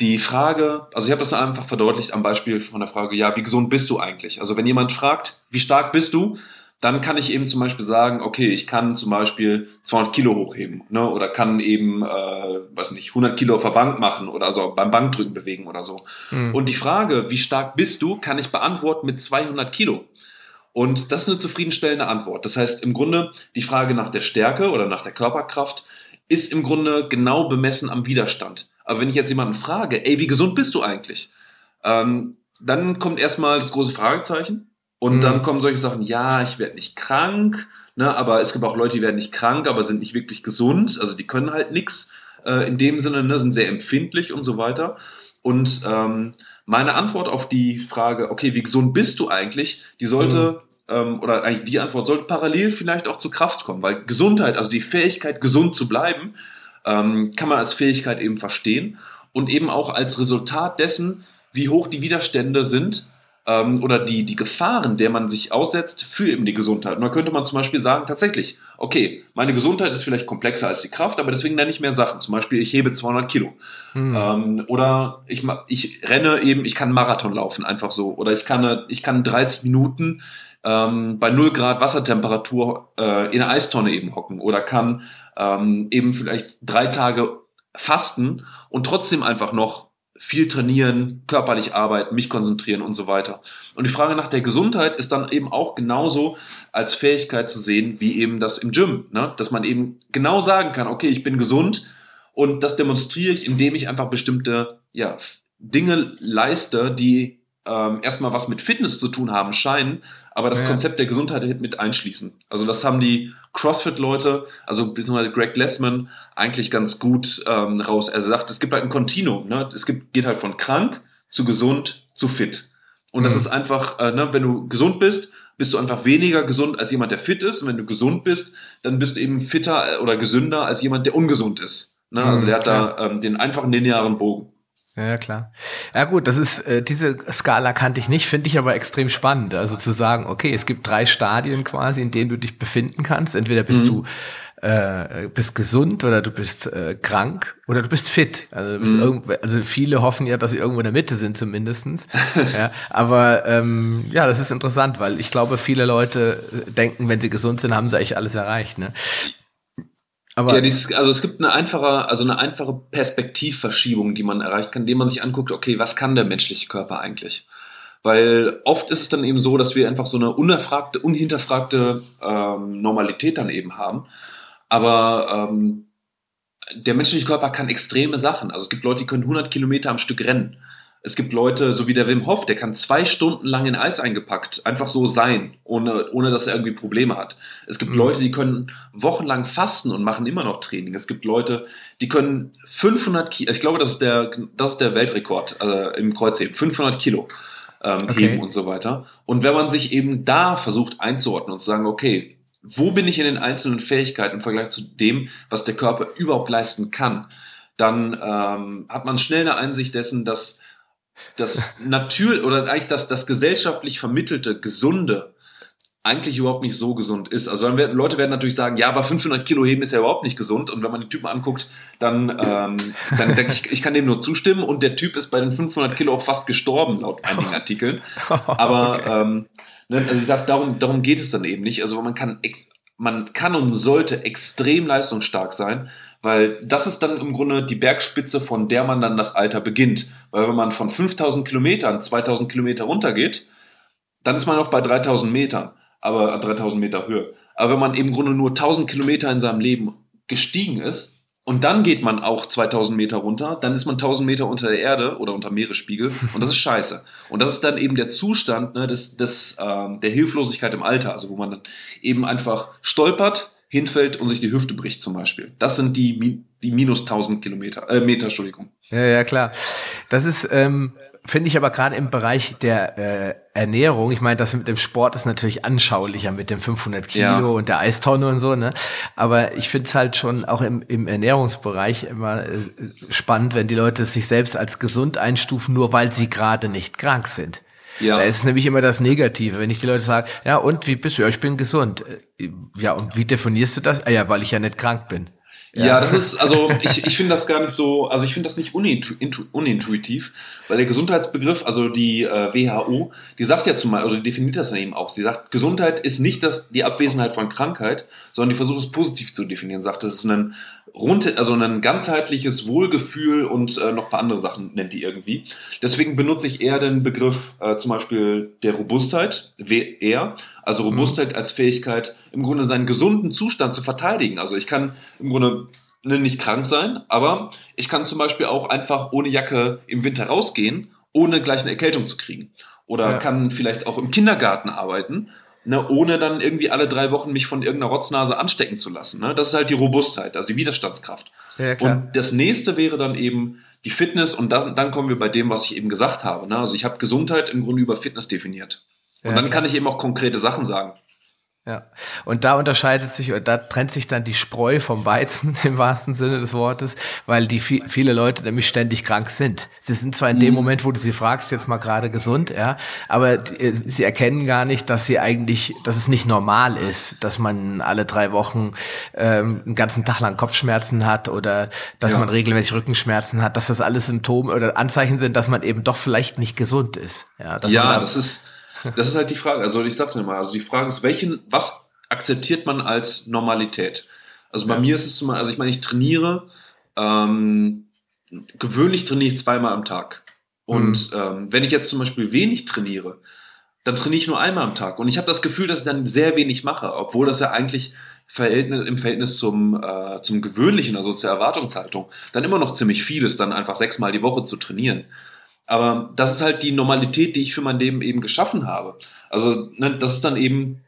die Frage, also ich habe das einfach verdeutlicht am Beispiel von der Frage, ja, wie gesund bist du eigentlich? Also wenn jemand fragt, wie stark bist du, dann kann ich eben zum Beispiel sagen, okay, ich kann zum Beispiel 200 Kilo hochheben, ne, oder kann eben, äh, was nicht, 100 Kilo auf der Bank machen oder so beim Bankdrücken bewegen oder so. Mhm. Und die Frage, wie stark bist du, kann ich beantworten mit 200 Kilo. Und das ist eine zufriedenstellende Antwort. Das heißt, im Grunde die Frage nach der Stärke oder nach der Körperkraft ist im Grunde genau bemessen am Widerstand. Aber wenn ich jetzt jemanden frage, ey, wie gesund bist du eigentlich? Ähm, dann kommt erstmal das große Fragezeichen. Und mhm. dann kommen solche Sachen, ja, ich werde nicht krank, ne, aber es gibt auch Leute, die werden nicht krank, aber sind nicht wirklich gesund, also die können halt nichts äh, in dem Sinne, ne, sind sehr empfindlich und so weiter. Und ähm, meine Antwort auf die Frage, okay, wie gesund bist du eigentlich, die sollte, mhm. ähm, oder eigentlich die Antwort sollte parallel vielleicht auch zur Kraft kommen, weil Gesundheit, also die Fähigkeit, gesund zu bleiben, ähm, kann man als Fähigkeit eben verstehen und eben auch als Resultat dessen, wie hoch die Widerstände sind, ähm, oder die, die Gefahren, der man sich aussetzt für eben die Gesundheit. Und da könnte man zum Beispiel sagen, tatsächlich, okay, meine Gesundheit ist vielleicht komplexer als die Kraft, aber deswegen nenne ich mehr Sachen. Zum Beispiel, ich hebe 200 Kilo. Hm. Ähm, oder ich, ich renne eben, ich kann Marathon laufen, einfach so. Oder ich kann, ich kann 30 Minuten ähm, bei 0 Grad Wassertemperatur äh, in einer Eistonne eben hocken. Oder kann ähm, eben vielleicht drei Tage fasten und trotzdem einfach noch viel trainieren, körperlich arbeiten, mich konzentrieren und so weiter. Und die Frage nach der Gesundheit ist dann eben auch genauso als Fähigkeit zu sehen, wie eben das im Gym, ne? dass man eben genau sagen kann, okay, ich bin gesund und das demonstriere ich, indem ich einfach bestimmte ja, Dinge leiste, die ähm, erstmal was mit Fitness zu tun haben scheinen, aber das ja. Konzept der Gesundheit mit einschließen. Also das haben die CrossFit-Leute, also beziehungsweise Greg Glassman, eigentlich ganz gut ähm, raus. Er sagt, es gibt halt ein Kontinuum. Ne? Es gibt, geht halt von krank zu gesund zu fit. Und mhm. das ist einfach, äh, ne, wenn du gesund bist, bist du einfach weniger gesund als jemand, der fit ist. Und wenn du gesund bist, dann bist du eben fitter äh, oder gesünder als jemand, der ungesund ist. Ne? Also mhm, der hat da ähm, den einfachen linearen Bogen. Ja, klar. Ja gut, das ist äh, diese Skala kannte ich nicht, finde ich aber extrem spannend. Also zu sagen, okay, es gibt drei Stadien quasi, in denen du dich befinden kannst. Entweder bist mhm. du äh, bist gesund oder du bist äh, krank oder du bist fit. Also, du bist mhm. also viele hoffen ja, dass sie irgendwo in der Mitte sind zumindestens. ja, aber ähm, ja, das ist interessant, weil ich glaube, viele Leute denken, wenn sie gesund sind, haben sie eigentlich alles erreicht. Ne? Aber ja, dieses, also es gibt eine einfache, also eine einfache Perspektivverschiebung, die man erreichen kann, indem man sich anguckt, okay, was kann der menschliche Körper eigentlich? Weil oft ist es dann eben so, dass wir einfach so eine unerfragte, unhinterfragte ähm, Normalität dann eben haben. Aber ähm, der menschliche Körper kann extreme Sachen. Also es gibt Leute, die können 100 Kilometer am Stück rennen. Es gibt Leute, so wie der Wim Hof, der kann zwei Stunden lang in Eis eingepackt einfach so sein, ohne, ohne dass er irgendwie Probleme hat. Es gibt mhm. Leute, die können wochenlang fasten und machen immer noch Training. Es gibt Leute, die können 500 Kilo, ich glaube, das ist der, das ist der Weltrekord äh, im Kreuzheben, 500 Kilo ähm, okay. heben und so weiter. Und wenn man sich eben da versucht einzuordnen und zu sagen, okay, wo bin ich in den einzelnen Fähigkeiten im Vergleich zu dem, was der Körper überhaupt leisten kann, dann ähm, hat man schnell eine Einsicht dessen, dass das natürlich oder eigentlich das, das gesellschaftlich vermittelte Gesunde eigentlich überhaupt nicht so gesund ist. Also dann werden, Leute werden natürlich sagen, ja, aber 500 Kilo heben ist ja überhaupt nicht gesund. Und wenn man den Typen anguckt, dann, ähm, dann denke ich, ich kann dem nur zustimmen. Und der Typ ist bei den 500 Kilo auch fast gestorben, laut einigen Artikeln. Aber okay. ähm, ne, also ich sage, darum, darum geht es dann eben nicht. Also man kann, man kann und sollte extrem leistungsstark sein, weil das ist dann im Grunde die Bergspitze, von der man dann das Alter beginnt. Weil wenn man von 5000 Kilometern 2000 Kilometer runtergeht, dann ist man noch bei 3000 Metern, aber 3000 Meter Höhe. Aber wenn man im Grunde nur 1000 Kilometer in seinem Leben gestiegen ist, und dann geht man auch 2000 Meter runter, dann ist man 1000 Meter unter der Erde oder unter Meeresspiegel und das ist scheiße. Und das ist dann eben der Zustand ne, des, des, äh, der Hilflosigkeit im Alter, also wo man dann eben einfach stolpert, hinfällt und sich die Hüfte bricht zum Beispiel. Das sind die, die minus 1000 Kilometer, äh, Meter, Entschuldigung. Ja, ja, klar. Das ist, ähm, finde ich aber gerade im Bereich der äh, Ernährung, ich meine, das mit dem Sport ist natürlich anschaulicher mit dem 500 Kilo ja. und der Eistonne und so, ne? Aber ich finde es halt schon auch im, im Ernährungsbereich immer äh, spannend, wenn die Leute sich selbst als gesund einstufen, nur weil sie gerade nicht krank sind. Ja. Da ist nämlich immer das Negative, wenn ich die Leute sage, ja, und wie bist du? Ja, ich bin gesund. Ja, und wie definierst du das? Ah, ja, weil ich ja nicht krank bin. Ja, ja das ist, also ich, ich finde das gar nicht so, also ich finde das nicht unintuitiv, weil der Gesundheitsbegriff, also die äh, WHO, die sagt ja zumal, also die definiert das dann eben auch. Sie sagt, Gesundheit ist nicht das, die Abwesenheit von Krankheit, sondern die versucht es positiv zu definieren. Sagt, das ist ein rund, also ein ganzheitliches Wohlgefühl und äh, noch ein paar andere Sachen nennt die irgendwie. Deswegen benutze ich eher den Begriff äh, zum Beispiel der Robustheit, eher, also Robustheit mhm. als Fähigkeit, im Grunde seinen gesunden Zustand zu verteidigen. Also ich kann im Grunde ne, nicht krank sein, aber ich kann zum Beispiel auch einfach ohne Jacke im Winter rausgehen, ohne gleich eine Erkältung zu kriegen. Oder ja. kann vielleicht auch im Kindergarten arbeiten ne, ohne dann irgendwie alle drei Wochen mich von irgendeiner Rotznase anstecken zu lassen. Ne? Das ist halt die Robustheit, also die Widerstandskraft. Ja, und das nächste wäre dann eben die Fitness und dann, dann kommen wir bei dem, was ich eben gesagt habe. Ne? Also ich habe Gesundheit im Grunde über Fitness definiert. Und ja, dann klar. kann ich eben auch konkrete Sachen sagen. Ja, und da unterscheidet sich, da trennt sich dann die Spreu vom Weizen im wahrsten Sinne des Wortes, weil die viele Leute nämlich ständig krank sind. Sie sind zwar in dem mhm. Moment, wo du sie fragst, jetzt mal gerade gesund, ja, aber die, äh, sie erkennen gar nicht, dass sie eigentlich, dass es nicht normal ist, dass man alle drei Wochen ähm, einen ganzen Tag lang Kopfschmerzen hat oder dass ja. man regelmäßig Rückenschmerzen hat, dass das alles Symptome oder Anzeichen sind, dass man eben doch vielleicht nicht gesund ist. Ja, ja da das ist das ist halt die Frage. Also ich sagte mal, also die Frage ist, welchen, was akzeptiert man als Normalität? Also bei ja. mir ist es mal, also ich meine, ich trainiere, ähm, gewöhnlich trainiere ich zweimal am Tag. Und mhm. ähm, wenn ich jetzt zum Beispiel wenig trainiere, dann trainiere ich nur einmal am Tag. Und ich habe das Gefühl, dass ich dann sehr wenig mache, obwohl das ja eigentlich Verhältnis, im Verhältnis zum, äh, zum Gewöhnlichen, also zur Erwartungshaltung, dann immer noch ziemlich viel ist, dann einfach sechsmal die Woche zu trainieren. Aber das ist halt die Normalität, die ich für mein Leben eben geschaffen habe. Also ne, das ist dann eben,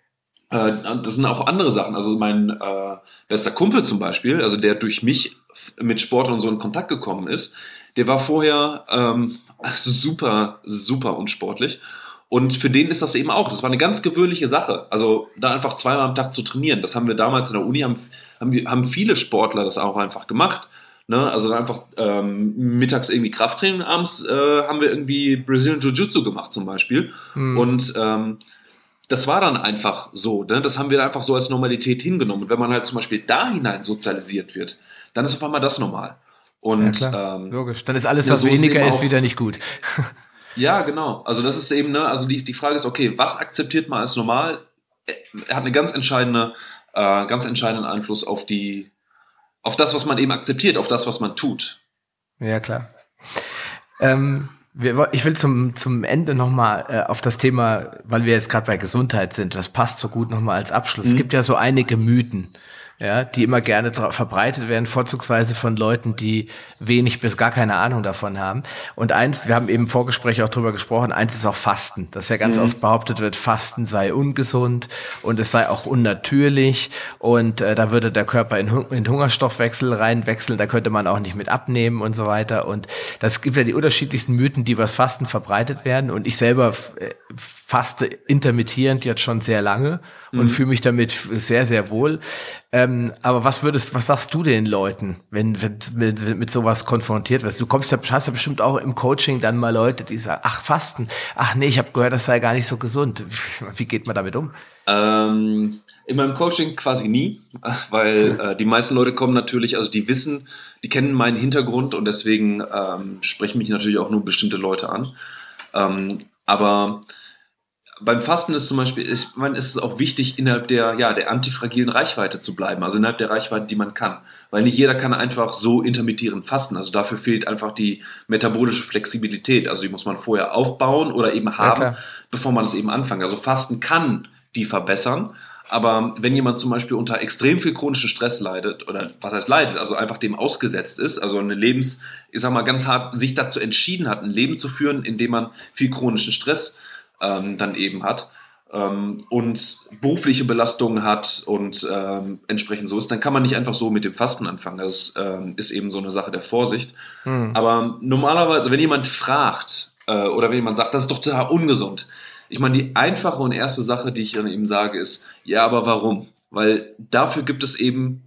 äh, das sind auch andere Sachen. Also mein äh, bester Kumpel zum Beispiel, also der durch mich mit Sport und so in Kontakt gekommen ist, der war vorher ähm, super, super unsportlich. Und für den ist das eben auch. Das war eine ganz gewöhnliche Sache. Also da einfach zweimal am Tag zu trainieren. Das haben wir damals in der Uni, haben, haben, haben viele Sportler das auch einfach gemacht. Ne? Also einfach ähm, mittags irgendwie Krafttraining, abends äh, haben wir irgendwie Brazilian Jiu-Jitsu gemacht zum Beispiel. Hm. Und ähm, das war dann einfach so. Ne? Das haben wir einfach so als Normalität hingenommen. Und wenn man halt zum Beispiel da hinein sozialisiert wird, dann ist auf einmal das normal. Und ja, ähm, logisch. Dann ist alles, was ja, so weniger ist, wieder nicht gut. ja, genau. Also das ist eben, ne, also die, die Frage ist, okay, was akzeptiert man als normal? Er hat eine ganz entscheidende, äh, ganz entscheidenden Einfluss auf die auf das, was man eben akzeptiert, auf das, was man tut. Ja, klar. Ähm, Ich will zum, zum Ende nochmal äh, auf das Thema, weil wir jetzt gerade bei Gesundheit sind, das passt so gut nochmal als Abschluss. Mhm. Es gibt ja so einige Mythen, ja, die immer gerne verbreitet werden, vorzugsweise von Leuten, die wenig bis gar keine Ahnung davon haben. Und eins, wir haben eben im Vorgespräch auch drüber gesprochen, eins ist auch Fasten, dass ja ganz mhm. oft behauptet wird, Fasten sei ungesund und es sei auch unnatürlich und äh, da würde der Körper in, in Hungerstoffwechsel reinwechseln, da könnte man auch nicht mit abnehmen und so weiter. Und das gibt ja die unterschiedlichsten Mythen, die was Fasten verbreitet werden. Und ich selber äh, faste intermittierend jetzt schon sehr lange und mhm. fühle mich damit sehr, sehr wohl. Ähm, aber was würdest, was sagst du den Leuten, wenn, wenn mit, mit sowas konfrontiert wirst? Du kommst ja, hast ja bestimmt auch im Coaching dann mal Leute, die sagen, ach, Fasten, ach nee, ich habe gehört, das sei gar nicht so gesund. Wie geht man damit um? Ähm, in meinem Coaching quasi nie, weil äh, die meisten Leute kommen natürlich, also die wissen, die kennen meinen Hintergrund und deswegen ähm, sprechen mich natürlich auch nur bestimmte Leute an. Ähm, aber beim Fasten ist zum Beispiel, ist, man, ist es auch wichtig, innerhalb der, ja, der antifragilen Reichweite zu bleiben, also innerhalb der Reichweite, die man kann. Weil nicht jeder kann einfach so intermittierend fasten. Also dafür fehlt einfach die metabolische Flexibilität. Also die muss man vorher aufbauen oder eben haben, ja, bevor man es eben anfängt. Also Fasten kann die verbessern. Aber wenn jemand zum Beispiel unter extrem viel chronischen Stress leidet, oder was heißt leidet, also einfach dem ausgesetzt ist, also eine Lebens, ich sag mal ganz hart, sich dazu entschieden hat, ein Leben zu führen, in dem man viel chronischen Stress ähm, dann eben hat ähm, und berufliche Belastungen hat und ähm, entsprechend so ist, dann kann man nicht einfach so mit dem Fasten anfangen. Das ähm, ist eben so eine Sache der Vorsicht. Hm. Aber normalerweise, wenn jemand fragt äh, oder wenn jemand sagt, das ist doch total ungesund, ich meine, die einfache und erste Sache, die ich dann eben sage, ist, ja, aber warum? Weil dafür gibt es eben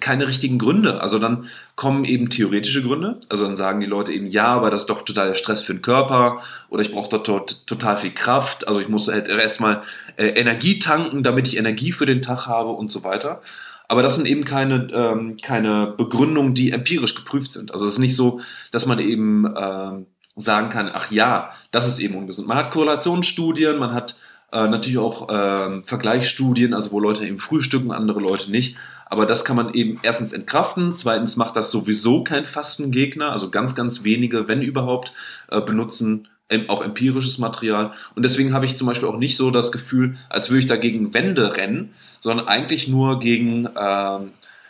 keine richtigen Gründe. Also dann kommen eben theoretische Gründe. Also dann sagen die Leute eben, ja, aber das ist doch total Stress für den Körper oder ich brauche dort total viel Kraft. Also ich muss halt erstmal äh, Energie tanken, damit ich Energie für den Tag habe und so weiter. Aber das sind eben keine, ähm, keine Begründungen, die empirisch geprüft sind. Also es ist nicht so, dass man eben ähm, sagen kann, ach ja, das ist eben ungesund. Man hat Korrelationsstudien, man hat äh, natürlich auch äh, Vergleichsstudien, also wo Leute eben frühstücken, andere Leute nicht. Aber das kann man eben erstens entkraften, zweitens macht das sowieso kein Fastengegner, also ganz, ganz wenige, wenn überhaupt, äh, benutzen auch empirisches Material. Und deswegen habe ich zum Beispiel auch nicht so das Gefühl, als würde ich da gegen Wände rennen, sondern eigentlich nur gegen äh,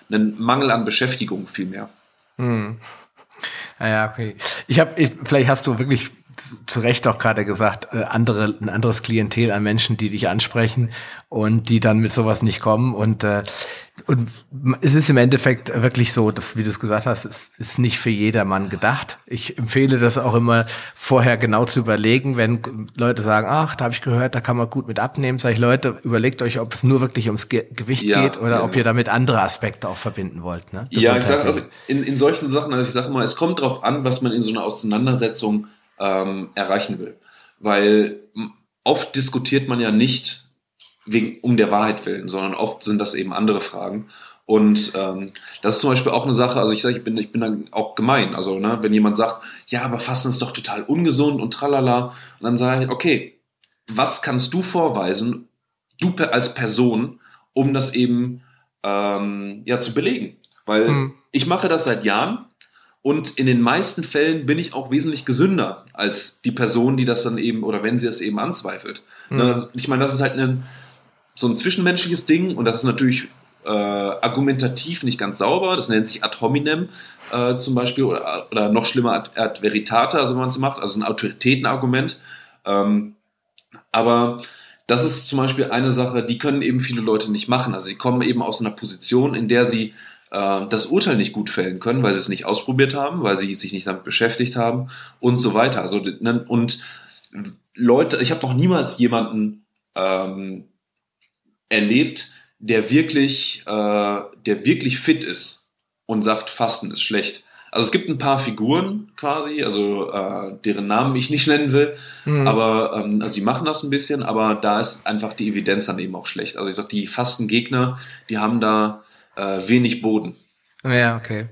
einen Mangel an Beschäftigung vielmehr. Hm. Ah ja, okay. Ich habe, vielleicht hast du wirklich zu, zu Recht auch gerade gesagt, äh, andere, ein anderes Klientel an Menschen, die dich ansprechen und die dann mit sowas nicht kommen. Und, äh, und es ist im Endeffekt wirklich so, dass, wie du es gesagt hast, es ist nicht für jedermann gedacht. Ich empfehle das auch immer vorher genau zu überlegen, wenn Leute sagen, ach, da habe ich gehört, da kann man gut mit abnehmen. Sag ich, Leute, überlegt euch, ob es nur wirklich ums Ge Gewicht ja, geht oder ja, ob ihr damit andere Aspekte auch verbinden wollt. Ne? Ja, ich sage auch in, in solchen Sachen, also ich sage mal, es kommt darauf an, was man in so einer Auseinandersetzung ähm, erreichen will. Weil oft diskutiert man ja nicht wegen, um der Wahrheit willen, sondern oft sind das eben andere Fragen. Und ähm, das ist zum Beispiel auch eine Sache, also ich sage, ich bin, ich bin dann auch gemein. Also, ne, wenn jemand sagt, ja, aber Fasten ist doch total ungesund und tralala, und dann sage ich, okay, was kannst du vorweisen, du als Person, um das eben ähm, ja, zu belegen? Weil hm. ich mache das seit Jahren und in den meisten Fällen bin ich auch wesentlich gesünder als die Person, die das dann eben, oder wenn sie es eben anzweifelt. Mhm. Ich meine, das ist halt ein, so ein zwischenmenschliches Ding und das ist natürlich äh, argumentativ nicht ganz sauber. Das nennt sich ad hominem äh, zum Beispiel oder, oder noch schlimmer ad, ad veritate, also wenn man es macht, also ein Autoritätenargument. Ähm, aber das ist zum Beispiel eine Sache, die können eben viele Leute nicht machen. Also sie kommen eben aus einer Position, in der sie das Urteil nicht gut fällen können, weil sie es nicht ausprobiert haben, weil sie sich nicht damit beschäftigt haben und so weiter. Also ne, und Leute, ich habe noch niemals jemanden ähm, erlebt, der wirklich, äh, der wirklich fit ist und sagt, Fasten ist schlecht. Also es gibt ein paar Figuren quasi, also äh, deren Namen ich nicht nennen will, mhm. aber ähm, also die machen das ein bisschen, aber da ist einfach die Evidenz dann eben auch schlecht. Also ich sag, die Fastengegner, die haben da äh, wenig Boden. Ja, okay.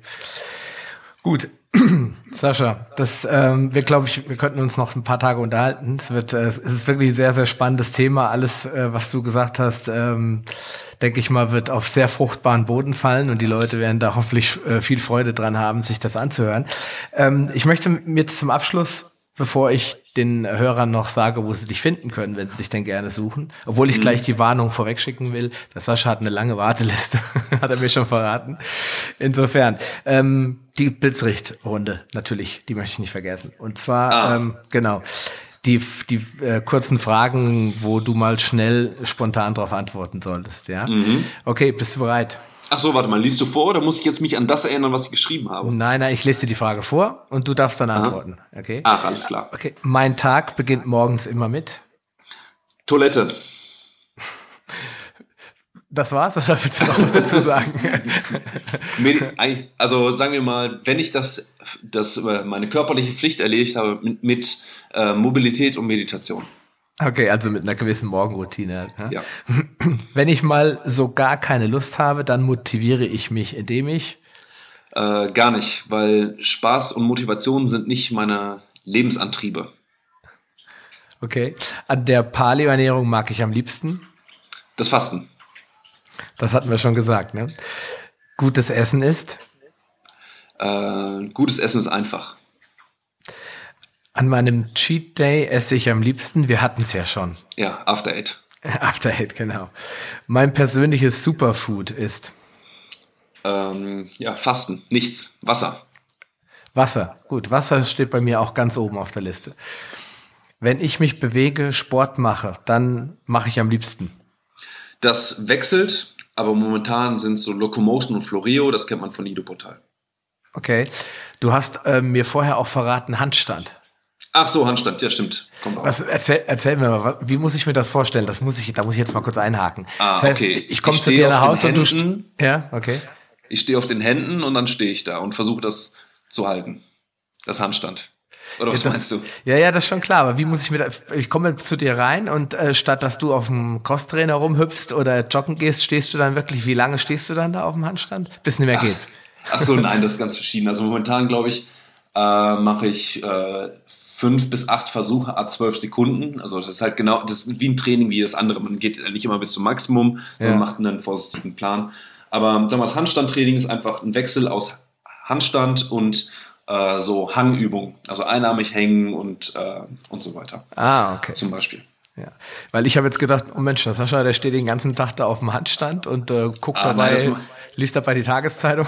Gut. Sascha, das, ähm, wir glaube ich, wir könnten uns noch ein paar Tage unterhalten. Es wird, äh, es ist wirklich ein sehr, sehr spannendes Thema. Alles, äh, was du gesagt hast, ähm, denke ich mal, wird auf sehr fruchtbaren Boden fallen und die Leute werden da hoffentlich äh, viel Freude dran haben, sich das anzuhören. Ähm, ich möchte mir zum Abschluss bevor ich den Hörern noch sage, wo sie dich finden können, wenn sie dich denn gerne suchen. Obwohl ich mhm. gleich die Warnung vorweg schicken will. Der Sascha hat eine lange Warteliste, hat er mir schon verraten. Insofern, ähm, die Blitzrichtrunde, natürlich, die möchte ich nicht vergessen. Und zwar, ah. ähm, genau, die, die äh, kurzen Fragen, wo du mal schnell spontan darauf antworten solltest, ja? Mhm. Okay, bist du bereit? Ach so, warte mal, liest du vor oder muss ich jetzt mich an das erinnern, was ich geschrieben habe? Nein, nein, ich lese dir die Frage vor und du darfst dann Aha. antworten. Okay? Ach, alles klar. Okay, mein Tag beginnt morgens immer mit Toilette. Das war's, oder willst du noch was dazu sagen? also sagen wir mal, wenn ich das, das äh, meine körperliche Pflicht erledigt habe mit, mit äh, Mobilität und Meditation. Okay, also mit einer gewissen Morgenroutine. Ne? Ja. Wenn ich mal so gar keine Lust habe, dann motiviere ich mich, indem ich. Äh, gar nicht, weil Spaß und Motivation sind nicht meine Lebensantriebe. Okay. An der Paleo-Ernährung mag ich am liebsten. Das Fasten. Das hatten wir schon gesagt, ne? Gutes Essen ist. Äh, gutes Essen ist einfach. An meinem Cheat Day esse ich am liebsten, wir hatten es ja schon. Ja, After Eight. After Eight, genau. Mein persönliches Superfood ist? Ähm, ja, Fasten, nichts, Wasser. Wasser, gut, Wasser steht bei mir auch ganz oben auf der Liste. Wenn ich mich bewege, Sport mache, dann mache ich am liebsten. Das wechselt, aber momentan sind es so Locomotion und Floreo, das kennt man von Ido Portal. Okay. Du hast äh, mir vorher auch verraten, Handstand. Ach so, Handstand, ja stimmt. Kommt Was, erzähl, erzähl mir mal, wie muss ich mir das vorstellen? Das muss ich, da muss ich jetzt mal kurz einhaken. Ah, das heißt, okay. Ich komme zu dir nach Hause und du. Ja, okay. Ich stehe auf den Händen und dann stehe ich da und versuche das zu halten. Das Handstand. Oder was ja, meinst du? Ja, ja, das ist schon klar. Aber wie muss ich mir das? Ich komme zu dir rein und äh, statt dass du auf dem Crosstrainer rumhüpfst oder joggen gehst, stehst du dann wirklich, wie lange stehst du dann da auf dem Handstand? Bis nicht mehr geht. Ach so, nein, das ist ganz verschieden. Also momentan, glaube ich, äh, mache ich äh, fünf bis acht Versuche a zwölf Sekunden. Also das ist halt genau, das ist wie ein Training wie das andere. Man geht nicht immer bis zum Maximum, sondern ja. macht einen vorsichtigen Plan. Aber sagen wir, das Handstandtraining ist einfach ein Wechsel aus Handstand und äh, so Hangübung, also einarmig hängen und, äh, und so weiter. Ah, okay. Zum Beispiel. Ja, weil ich habe jetzt gedacht, oh Mensch, der Sascha, der steht den ganzen Tag da auf dem Handstand und äh, guckt ah, dabei, nein, liest dabei die Tageszeitung.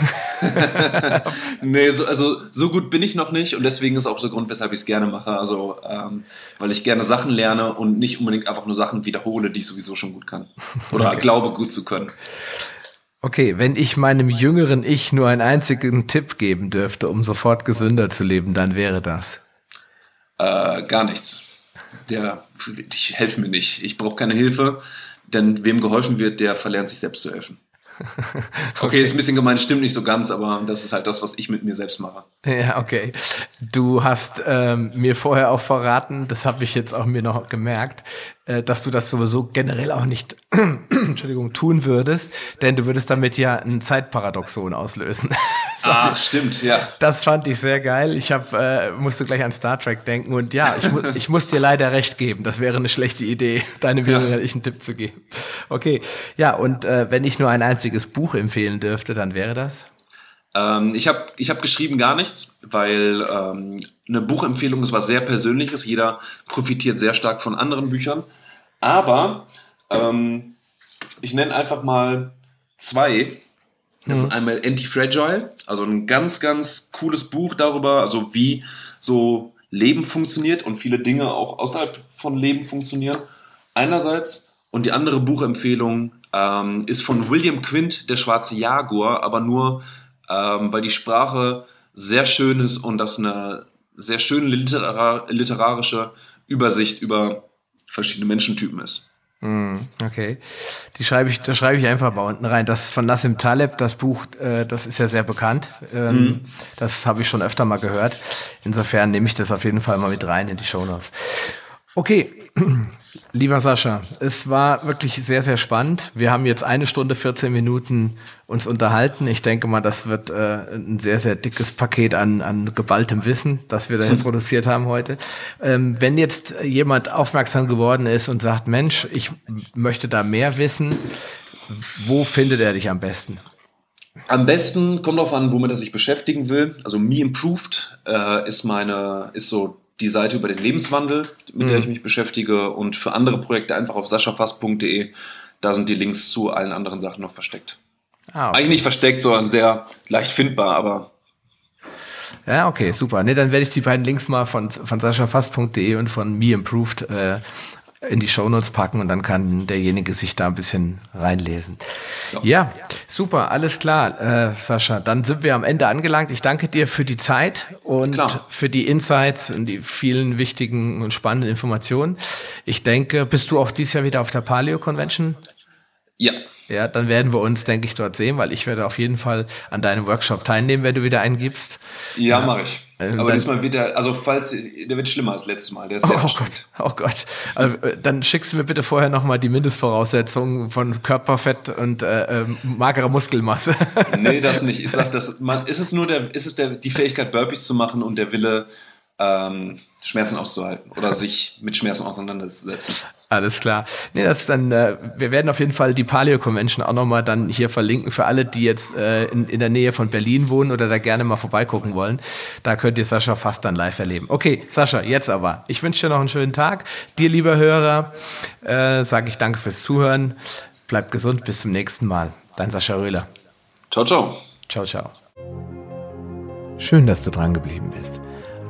nee, so, also so gut bin ich noch nicht und deswegen ist auch der Grund, weshalb ich es gerne mache. Also, ähm, weil ich gerne Sachen lerne und nicht unbedingt einfach nur Sachen wiederhole, die ich sowieso schon gut kann. Oder okay. glaube, gut zu können. Okay, wenn ich meinem jüngeren Ich nur einen einzigen Tipp geben dürfte, um sofort gesünder zu leben, dann wäre das? Äh, gar nichts der, ich helfe mir nicht. Ich brauche keine Hilfe, denn wem geholfen wird, der verlernt sich selbst zu helfen. Okay. okay, ist ein bisschen gemein, stimmt nicht so ganz, aber das ist halt das, was ich mit mir selbst mache. Ja, okay. Du hast ähm, mir vorher auch verraten, das habe ich jetzt auch mir noch gemerkt, dass du das sowieso generell auch nicht, Entschuldigung, tun würdest, denn du würdest damit ja ein Zeitparadoxon auslösen. Ach, stimmt, ja. Das fand ich sehr geil. Ich hab, äh, musste gleich an Star Trek denken und ja, ich, mu ich muss dir leider recht geben. Das wäre eine schlechte Idee, deinem ja. einen Tipp zu geben. Okay, ja, und äh, wenn ich nur ein einziges Buch empfehlen dürfte, dann wäre das? Ähm, ich habe ich hab geschrieben gar nichts, weil ähm, eine Buchempfehlung ist was sehr Persönliches. Jeder profitiert sehr stark von anderen Büchern. Aber ähm, ich nenne einfach mal zwei. Das mhm. ist einmal Anti-Fragile, also ein ganz, ganz cooles Buch darüber, also wie so Leben funktioniert und viele Dinge auch außerhalb von Leben funktionieren. Einerseits. Und die andere Buchempfehlung ähm, ist von William Quint, Der schwarze Jaguar, aber nur ähm, weil die Sprache sehr schön ist und das eine sehr schöne literar literarische Übersicht über verschiedene Menschentypen ist. Hm, okay. Die schreibe ich, da schreibe ich einfach mal unten rein. Das von Nassim Taleb, das Buch, äh, das ist ja sehr bekannt. Ähm, mhm. Das habe ich schon öfter mal gehört. Insofern nehme ich das auf jeden Fall mal mit rein in die Show Notes. Okay, lieber Sascha, es war wirklich sehr, sehr spannend. Wir haben jetzt eine Stunde, 14 Minuten uns unterhalten. Ich denke mal, das wird äh, ein sehr, sehr dickes Paket an, an geballtem Wissen, das wir da produziert haben heute. Ähm, wenn jetzt jemand aufmerksam geworden ist und sagt, Mensch, ich möchte da mehr wissen, wo findet er dich am besten? Am besten kommt darauf an, womit er sich beschäftigen will. Also Me Improved äh, ist meine, ist so die Seite über den Lebenswandel, mit mhm. der ich mich beschäftige und für andere Projekte einfach auf saschafast.de. Da sind die Links zu allen anderen Sachen noch versteckt. Ah, okay. Eigentlich nicht versteckt, sondern sehr leicht findbar, aber ja, okay, super. Nee, dann werde ich die beiden Links mal von, von saschafast.de und von Me Improved äh, in die Shownotes packen und dann kann derjenige sich da ein bisschen reinlesen. Ja, ja super, alles klar, äh, Sascha. Dann sind wir am Ende angelangt. Ich danke dir für die Zeit und klar. für die Insights und die vielen wichtigen und spannenden Informationen. Ich denke, bist du auch dieses Jahr wieder auf der Paleo Convention? Ja. Ja, dann werden wir uns, denke ich, dort sehen, weil ich werde auf jeden Fall an deinem Workshop teilnehmen, wenn du wieder eingibst. Ja, ja. mache ich. Ähm, Aber diesmal wird der, also falls, der wird schlimmer als letztes Mal. Der ist sehr oh, Gott, oh Gott. Also, äh, dann schickst du mir bitte vorher nochmal die Mindestvoraussetzungen von Körperfett und äh, äh, magerer Muskelmasse. nee, das nicht. Ich sag, das, man, ist es nur der, ist es der, die Fähigkeit, Burpees zu machen und der Wille, ähm, Schmerzen auszuhalten oder sich mit Schmerzen auseinanderzusetzen. Alles klar. Nee, das dann, äh, wir werden auf jeden Fall die Paleo Convention auch nochmal dann hier verlinken für alle, die jetzt äh, in, in der Nähe von Berlin wohnen oder da gerne mal vorbeigucken wollen. Da könnt ihr Sascha fast dann live erleben. Okay, Sascha, jetzt aber. Ich wünsche dir noch einen schönen Tag. Dir, lieber Hörer, äh, sage ich danke fürs Zuhören. Bleibt gesund, bis zum nächsten Mal. Dein Sascha Röhler. Ciao, ciao. Ciao, ciao. Schön, dass du dran geblieben bist.